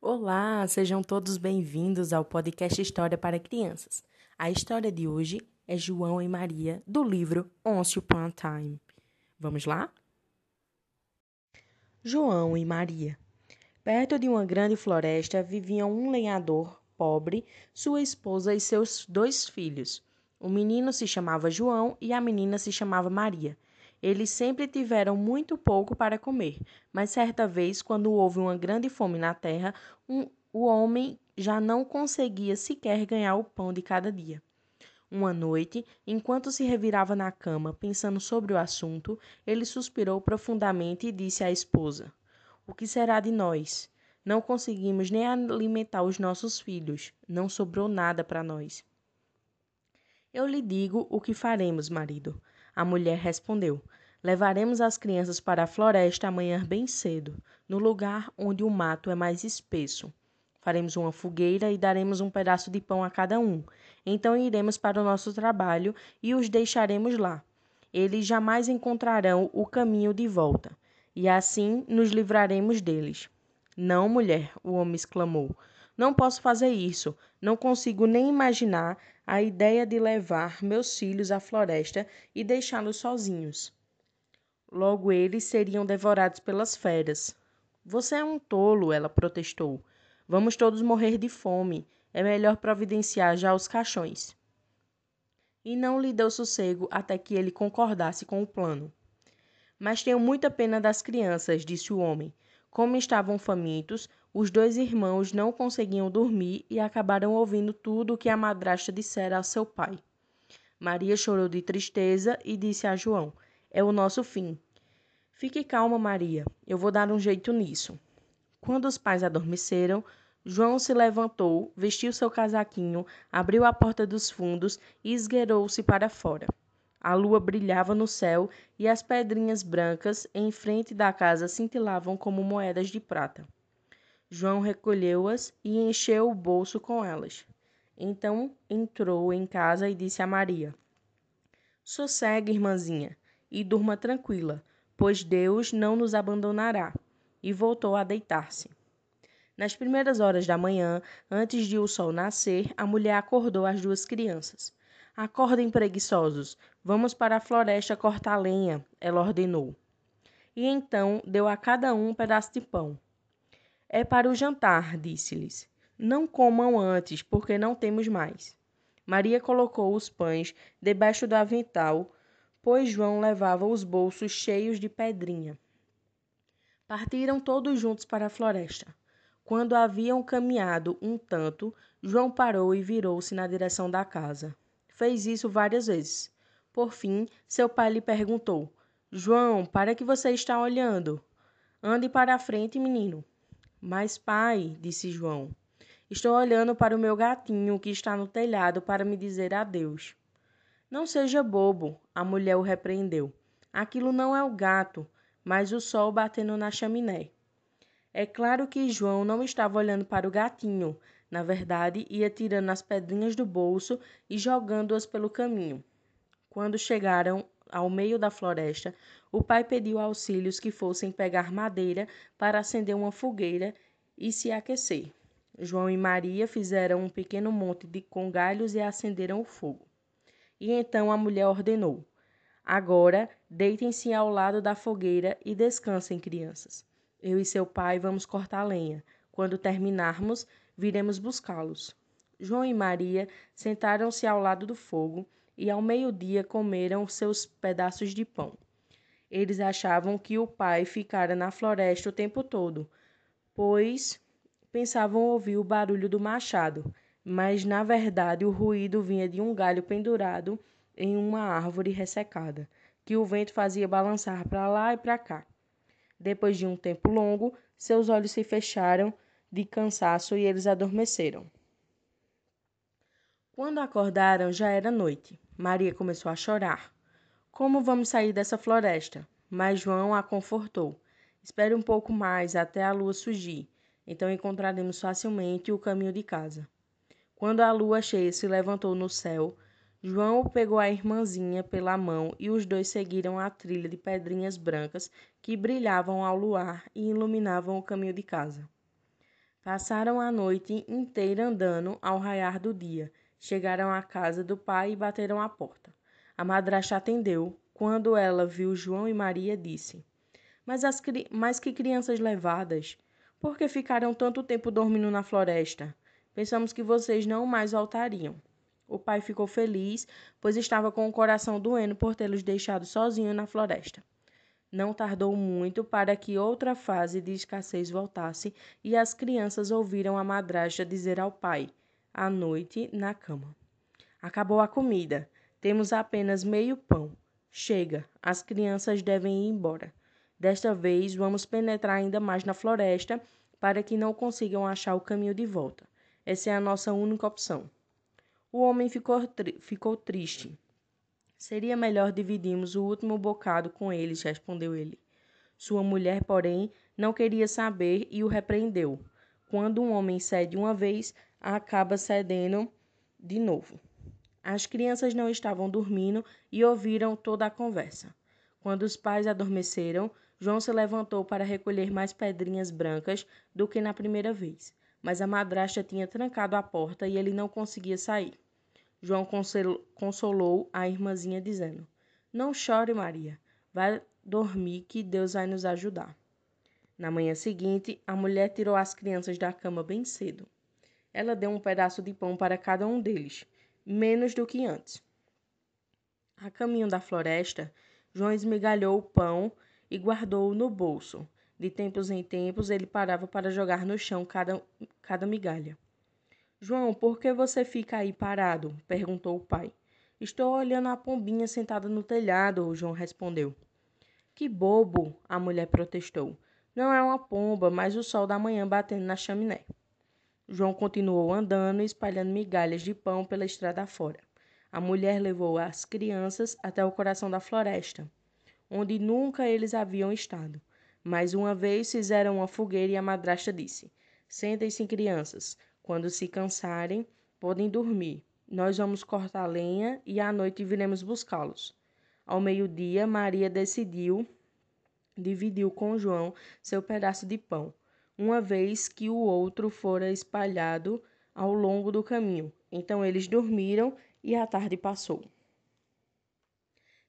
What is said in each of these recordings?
Olá, sejam todos bem-vindos ao podcast História para Crianças. A história de hoje é João e Maria, do livro Once Upon a Time. Vamos lá? João e Maria. Perto de uma grande floresta viviam um lenhador pobre, sua esposa e seus dois filhos. O menino se chamava João e a menina se chamava Maria. Eles sempre tiveram muito pouco para comer, mas certa vez, quando houve uma grande fome na terra, um, o homem já não conseguia sequer ganhar o pão de cada dia. Uma noite, enquanto se revirava na cama pensando sobre o assunto, ele suspirou profundamente e disse à esposa: O que será de nós? Não conseguimos nem alimentar os nossos filhos, não sobrou nada para nós. Eu lhe digo o que faremos, marido. A mulher respondeu: Levaremos as crianças para a floresta amanhã bem cedo, no lugar onde o mato é mais espesso. Faremos uma fogueira e daremos um pedaço de pão a cada um. Então iremos para o nosso trabalho e os deixaremos lá. Eles jamais encontrarão o caminho de volta, e assim nos livraremos deles. Não, mulher, o homem exclamou. Não posso fazer isso. Não consigo nem imaginar a ideia de levar meus filhos à floresta e deixá-los sozinhos. Logo eles seriam devorados pelas feras. Você é um tolo, ela protestou. Vamos todos morrer de fome. É melhor providenciar já os caixões. E não lhe deu sossego até que ele concordasse com o plano. Mas tenho muita pena das crianças, disse o homem. Como estavam famintos, os dois irmãos não conseguiam dormir e acabaram ouvindo tudo o que a madrasta dissera ao seu pai. Maria chorou de tristeza e disse a João: É o nosso fim. Fique calma, Maria, eu vou dar um jeito nisso. Quando os pais adormeceram, João se levantou, vestiu seu casaquinho, abriu a porta dos fundos e esgueirou-se para fora. A lua brilhava no céu e as pedrinhas brancas em frente da casa cintilavam como moedas de prata. João recolheu-as e encheu o bolso com elas. Então entrou em casa e disse a Maria: Sossegue, irmãzinha, e durma tranquila, pois Deus não nos abandonará. E voltou a deitar-se. Nas primeiras horas da manhã, antes de o sol nascer, a mulher acordou as duas crianças. Acordem, preguiçosos, vamos para a floresta cortar lenha, ela ordenou. E então deu a cada um um pedaço de pão. É para o jantar, disse-lhes. Não comam antes, porque não temos mais. Maria colocou os pães debaixo do avental, pois João levava os bolsos cheios de pedrinha. Partiram todos juntos para a floresta. Quando haviam caminhado um tanto, João parou e virou-se na direção da casa. Fez isso várias vezes. Por fim, seu pai lhe perguntou: João, para que você está olhando? Ande para a frente, menino. Mas, pai, disse João, estou olhando para o meu gatinho que está no telhado para me dizer adeus. Não seja bobo, a mulher o repreendeu. Aquilo não é o gato, mas o sol batendo na chaminé. É claro que João não estava olhando para o gatinho. Na verdade, ia tirando as pedrinhas do bolso e jogando-as pelo caminho. Quando chegaram ao meio da floresta, o pai pediu auxílios que fossem pegar madeira para acender uma fogueira e se aquecer. João e Maria fizeram um pequeno monte de com galhos e acenderam o fogo. E então a mulher ordenou: Agora deitem-se ao lado da fogueira e descansem, crianças. Eu e seu pai vamos cortar lenha. Quando terminarmos, viremos buscá-los. João e Maria sentaram-se ao lado do fogo e ao meio-dia comeram seus pedaços de pão. Eles achavam que o pai ficara na floresta o tempo todo, pois pensavam ouvir o barulho do machado, mas na verdade o ruído vinha de um galho pendurado em uma árvore ressecada, que o vento fazia balançar para lá e para cá. Depois de um tempo longo, seus olhos se fecharam de cansaço e eles adormeceram. Quando acordaram, já era noite. Maria começou a chorar. Como vamos sair dessa floresta? Mas João a confortou. Espere um pouco mais até a lua surgir, então encontraremos facilmente o caminho de casa. Quando a lua cheia se levantou no céu, João pegou a irmãzinha pela mão e os dois seguiram a trilha de pedrinhas brancas que brilhavam ao luar e iluminavam o caminho de casa. Passaram a noite inteira andando ao raiar do dia. Chegaram à casa do pai e bateram à porta. A madrasta atendeu. Quando ela viu João e Maria, disse: Mas, as, mas que crianças levadas! Por que ficaram tanto tempo dormindo na floresta? Pensamos que vocês não mais voltariam. O pai ficou feliz, pois estava com o coração doendo por tê-los deixado sozinhos na floresta. Não tardou muito para que outra fase de escassez voltasse e as crianças ouviram a madrasta dizer ao pai, à noite, na cama: Acabou a comida. Temos apenas meio pão. Chega, as crianças devem ir embora. Desta vez vamos penetrar ainda mais na floresta para que não consigam achar o caminho de volta. Essa é a nossa única opção. O homem ficou, tri ficou triste. Seria melhor dividirmos o último bocado com eles, respondeu ele. Sua mulher, porém, não queria saber e o repreendeu. Quando um homem cede uma vez, acaba cedendo de novo. As crianças não estavam dormindo e ouviram toda a conversa. Quando os pais adormeceram, João se levantou para recolher mais pedrinhas brancas do que na primeira vez mas a madrasta tinha trancado a porta e ele não conseguia sair. João consolou a irmãzinha, dizendo: Não chore, Maria. Vai dormir que Deus vai nos ajudar. Na manhã seguinte, a mulher tirou as crianças da cama bem cedo. Ela deu um pedaço de pão para cada um deles, menos do que antes. A caminho da floresta, João esmigalhou o pão e guardou-o no bolso. De tempos em tempos, ele parava para jogar no chão cada, cada migalha. João, por que você fica aí parado? perguntou o pai. Estou olhando a pombinha sentada no telhado, João respondeu. Que bobo, a mulher protestou. Não é uma pomba, mas o sol da manhã batendo na chaminé. João continuou andando espalhando migalhas de pão pela estrada fora. A mulher levou as crianças até o coração da floresta, onde nunca eles haviam estado. Mais uma vez fizeram uma fogueira e a madrasta disse: Sentem-se, crianças. Quando se cansarem, podem dormir. Nós vamos cortar lenha e à noite viremos buscá-los. Ao meio-dia, Maria decidiu, dividiu com João seu pedaço de pão, uma vez que o outro fora espalhado ao longo do caminho. Então eles dormiram e a tarde passou.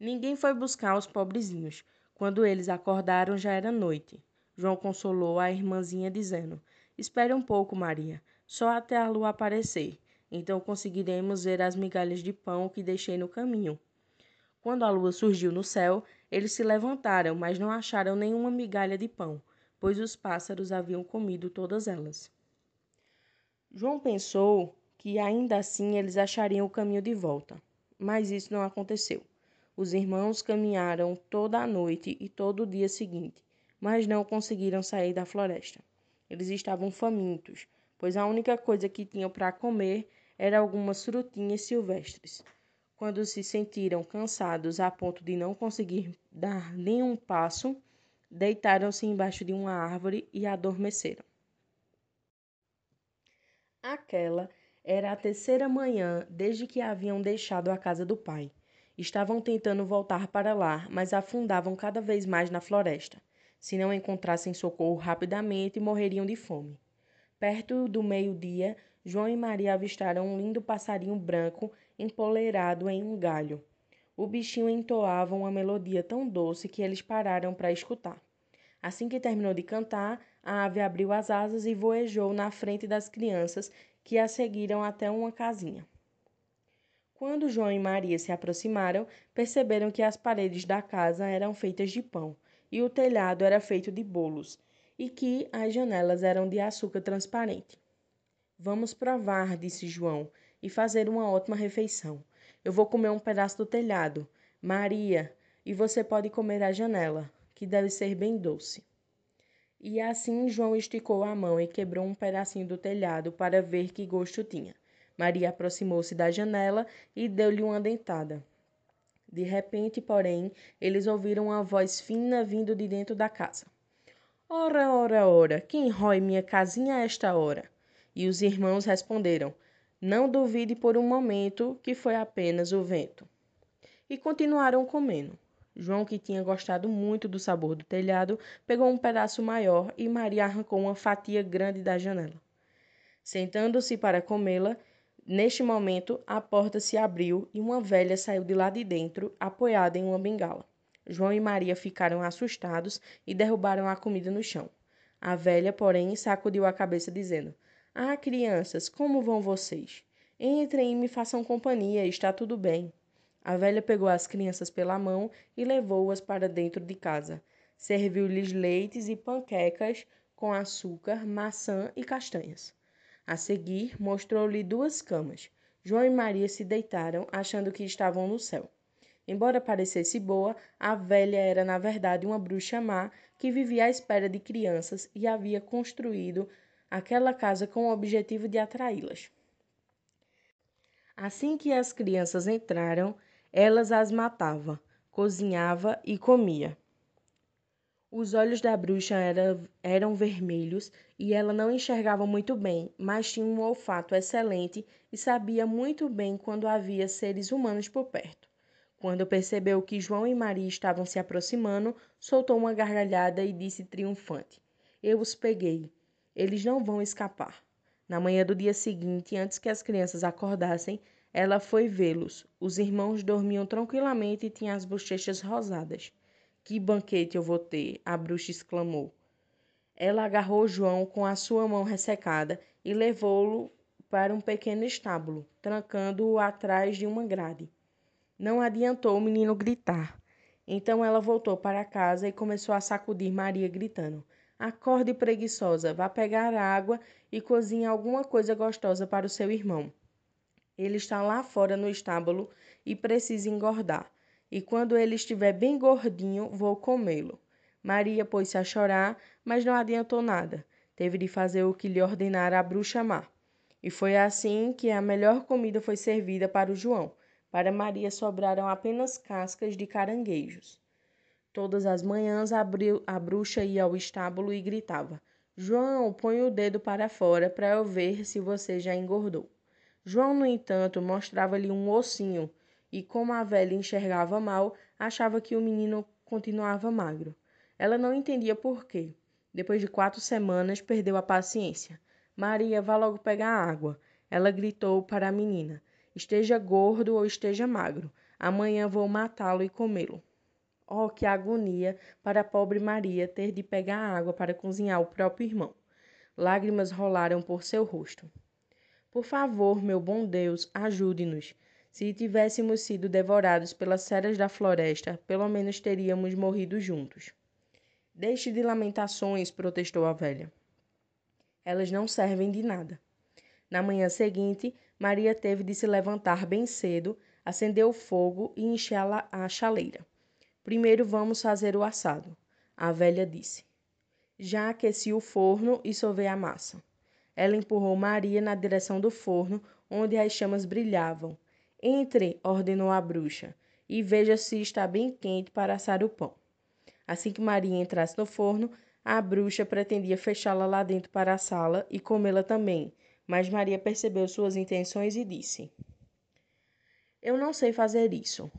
Ninguém foi buscar os pobrezinhos. Quando eles acordaram, já era noite. João consolou a irmãzinha, dizendo: Espere um pouco, Maria, só até a lua aparecer. Então conseguiremos ver as migalhas de pão que deixei no caminho. Quando a lua surgiu no céu, eles se levantaram, mas não acharam nenhuma migalha de pão, pois os pássaros haviam comido todas elas. João pensou que ainda assim eles achariam o caminho de volta, mas isso não aconteceu. Os irmãos caminharam toda a noite e todo o dia seguinte, mas não conseguiram sair da floresta. Eles estavam famintos, pois a única coisa que tinham para comer era algumas frutinhas silvestres. Quando se sentiram cansados a ponto de não conseguir dar nenhum passo, deitaram-se embaixo de uma árvore e adormeceram. Aquela era a terceira manhã desde que haviam deixado a casa do pai. Estavam tentando voltar para lá, mas afundavam cada vez mais na floresta. Se não encontrassem socorro rapidamente, morreriam de fome. Perto do meio-dia, João e Maria avistaram um lindo passarinho branco empoleirado em um galho. O bichinho entoava uma melodia tão doce que eles pararam para escutar. Assim que terminou de cantar, a ave abriu as asas e voejou na frente das crianças, que a seguiram até uma casinha. Quando João e Maria se aproximaram, perceberam que as paredes da casa eram feitas de pão e o telhado era feito de bolos e que as janelas eram de açúcar transparente. Vamos provar, disse João, e fazer uma ótima refeição. Eu vou comer um pedaço do telhado. Maria, e você pode comer a janela, que deve ser bem doce. E assim João esticou a mão e quebrou um pedacinho do telhado para ver que gosto tinha. Maria aproximou-se da janela e deu-lhe uma dentada. De repente, porém, eles ouviram uma voz fina vindo de dentro da casa. Ora, ora, ora, quem rói minha casinha a esta hora? E os irmãos responderam: Não duvide por um momento que foi apenas o vento. E continuaram comendo. João, que tinha gostado muito do sabor do telhado, pegou um pedaço maior e Maria arrancou uma fatia grande da janela. Sentando-se para comê-la, neste momento a porta se abriu e uma velha saiu de lá de dentro, apoiada em uma bengala. João e Maria ficaram assustados e derrubaram a comida no chão. A velha, porém, sacudiu a cabeça, dizendo: ah, crianças, como vão vocês? Entrem e me façam companhia, está tudo bem. A velha pegou as crianças pela mão e levou-as para dentro de casa. Serviu-lhes leites e panquecas com açúcar, maçã e castanhas. A seguir, mostrou-lhe duas camas. João e Maria se deitaram, achando que estavam no céu. Embora parecesse boa, a velha era na verdade uma bruxa má que vivia à espera de crianças e havia construído aquela casa com o objetivo de atraí-las. Assim que as crianças entraram, elas as matava, cozinhava e comia. Os olhos da bruxa era, eram vermelhos e ela não enxergava muito bem, mas tinha um olfato excelente e sabia muito bem quando havia seres humanos por perto. Quando percebeu que João e Maria estavam se aproximando, soltou uma gargalhada e disse triunfante: Eu os peguei. Eles não vão escapar. Na manhã do dia seguinte, antes que as crianças acordassem, ela foi vê-los. Os irmãos dormiam tranquilamente e tinham as bochechas rosadas. Que banquete eu vou ter! a bruxa exclamou. Ela agarrou João com a sua mão ressecada e levou-o para um pequeno estábulo, trancando-o atrás de uma grade. Não adiantou o menino gritar. Então ela voltou para casa e começou a sacudir Maria, gritando: Acorde preguiçosa, vá pegar água e cozinhe alguma coisa gostosa para o seu irmão. Ele está lá fora no estábulo e precisa engordar. E quando ele estiver bem gordinho, vou comê-lo. Maria pôs-se a chorar, mas não adiantou nada. Teve de fazer o que lhe ordenara a bruxa má. E foi assim que a melhor comida foi servida para o João. Para Maria sobraram apenas cascas de caranguejos. Todas as manhãs a bruxa ia ao estábulo e gritava: João, põe o dedo para fora para eu ver se você já engordou. João, no entanto, mostrava-lhe um ossinho e, como a velha enxergava mal, achava que o menino continuava magro. Ela não entendia por quê. Depois de quatro semanas, perdeu a paciência. Maria, vá logo pegar água. Ela gritou para a menina: Esteja gordo ou esteja magro. Amanhã vou matá-lo e comê-lo. Oh, que agonia para a pobre Maria ter de pegar água para cozinhar o próprio irmão. Lágrimas rolaram por seu rosto. Por favor, meu bom Deus, ajude-nos. Se tivéssemos sido devorados pelas feras da floresta, pelo menos teríamos morrido juntos. Deixe de lamentações, protestou a velha. Elas não servem de nada. Na manhã seguinte, Maria teve de se levantar bem cedo, acender o fogo e encher a chaleira. Primeiro vamos fazer o assado, a velha disse. Já aqueci o forno e sovei a massa. Ela empurrou Maria na direção do forno, onde as chamas brilhavam. Entre, ordenou a bruxa, e veja se está bem quente para assar o pão. Assim que Maria entrasse no forno, a bruxa pretendia fechá-la lá dentro para assá-la e comê-la também, mas Maria percebeu suas intenções e disse: Eu não sei fazer isso.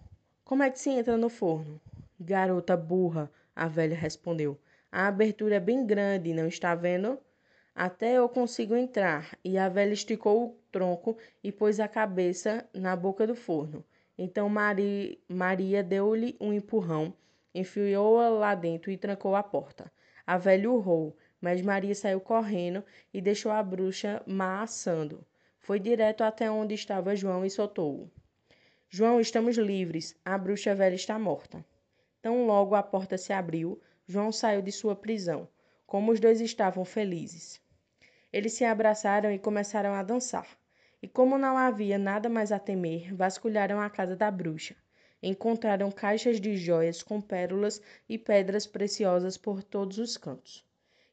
Como é que se entra no forno? Garota burra, a velha respondeu. A abertura é bem grande, não está vendo? Até eu consigo entrar. E a velha esticou o tronco e pôs a cabeça na boca do forno. Então Maria, Maria deu-lhe um empurrão, enfiou-a lá dentro e trancou a porta. A velha urrou, mas Maria saiu correndo e deixou a bruxa má assando. Foi direto até onde estava João e soltou-o. João, estamos livres. A bruxa velha está morta. Tão logo a porta se abriu, João saiu de sua prisão. Como os dois estavam felizes. Eles se abraçaram e começaram a dançar. E como não havia nada mais a temer, vasculharam a casa da bruxa. Encontraram caixas de joias com pérolas e pedras preciosas por todos os cantos.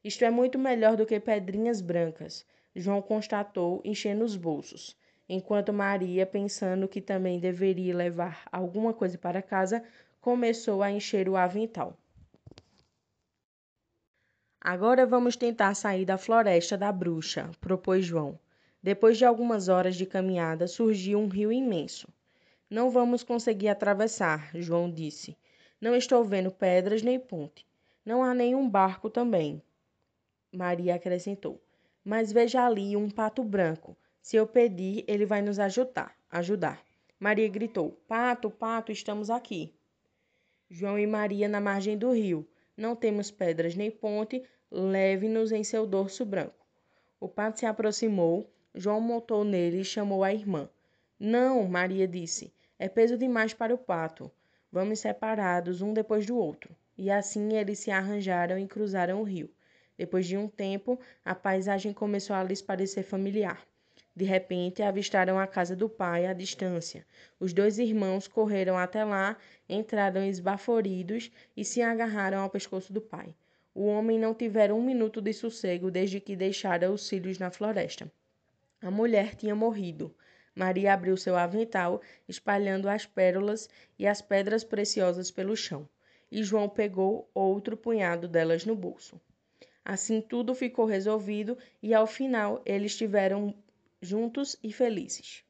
Isto é muito melhor do que pedrinhas brancas, João constatou, enchendo os bolsos, enquanto Maria, pensando que também deveria levar alguma coisa para casa, começou a encher o avental. Agora vamos tentar sair da floresta da bruxa, propôs João. Depois de algumas horas de caminhada, surgiu um rio imenso. Não vamos conseguir atravessar, João disse. Não estou vendo pedras nem ponte. Não há nenhum barco também. Maria acrescentou. Mas veja ali um pato branco. Se eu pedir, ele vai nos ajudar. ajudar. Maria gritou: Pato, pato, estamos aqui. João e Maria na margem do rio. Não temos pedras nem ponte, leve-nos em seu dorso branco. O pato se aproximou, João montou nele e chamou a irmã. Não, Maria disse, é peso demais para o pato. Vamos separados, um depois do outro. E assim eles se arranjaram e cruzaram o rio. Depois de um tempo, a paisagem começou a lhes parecer familiar. De repente, avistaram a casa do pai à distância. Os dois irmãos correram até lá, entraram esbaforidos e se agarraram ao pescoço do pai. O homem não tivera um minuto de sossego desde que deixara os filhos na floresta. A mulher tinha morrido. Maria abriu seu avental, espalhando as pérolas e as pedras preciosas pelo chão, e João pegou outro punhado delas no bolso. Assim tudo ficou resolvido e ao final eles tiveram juntos e felizes.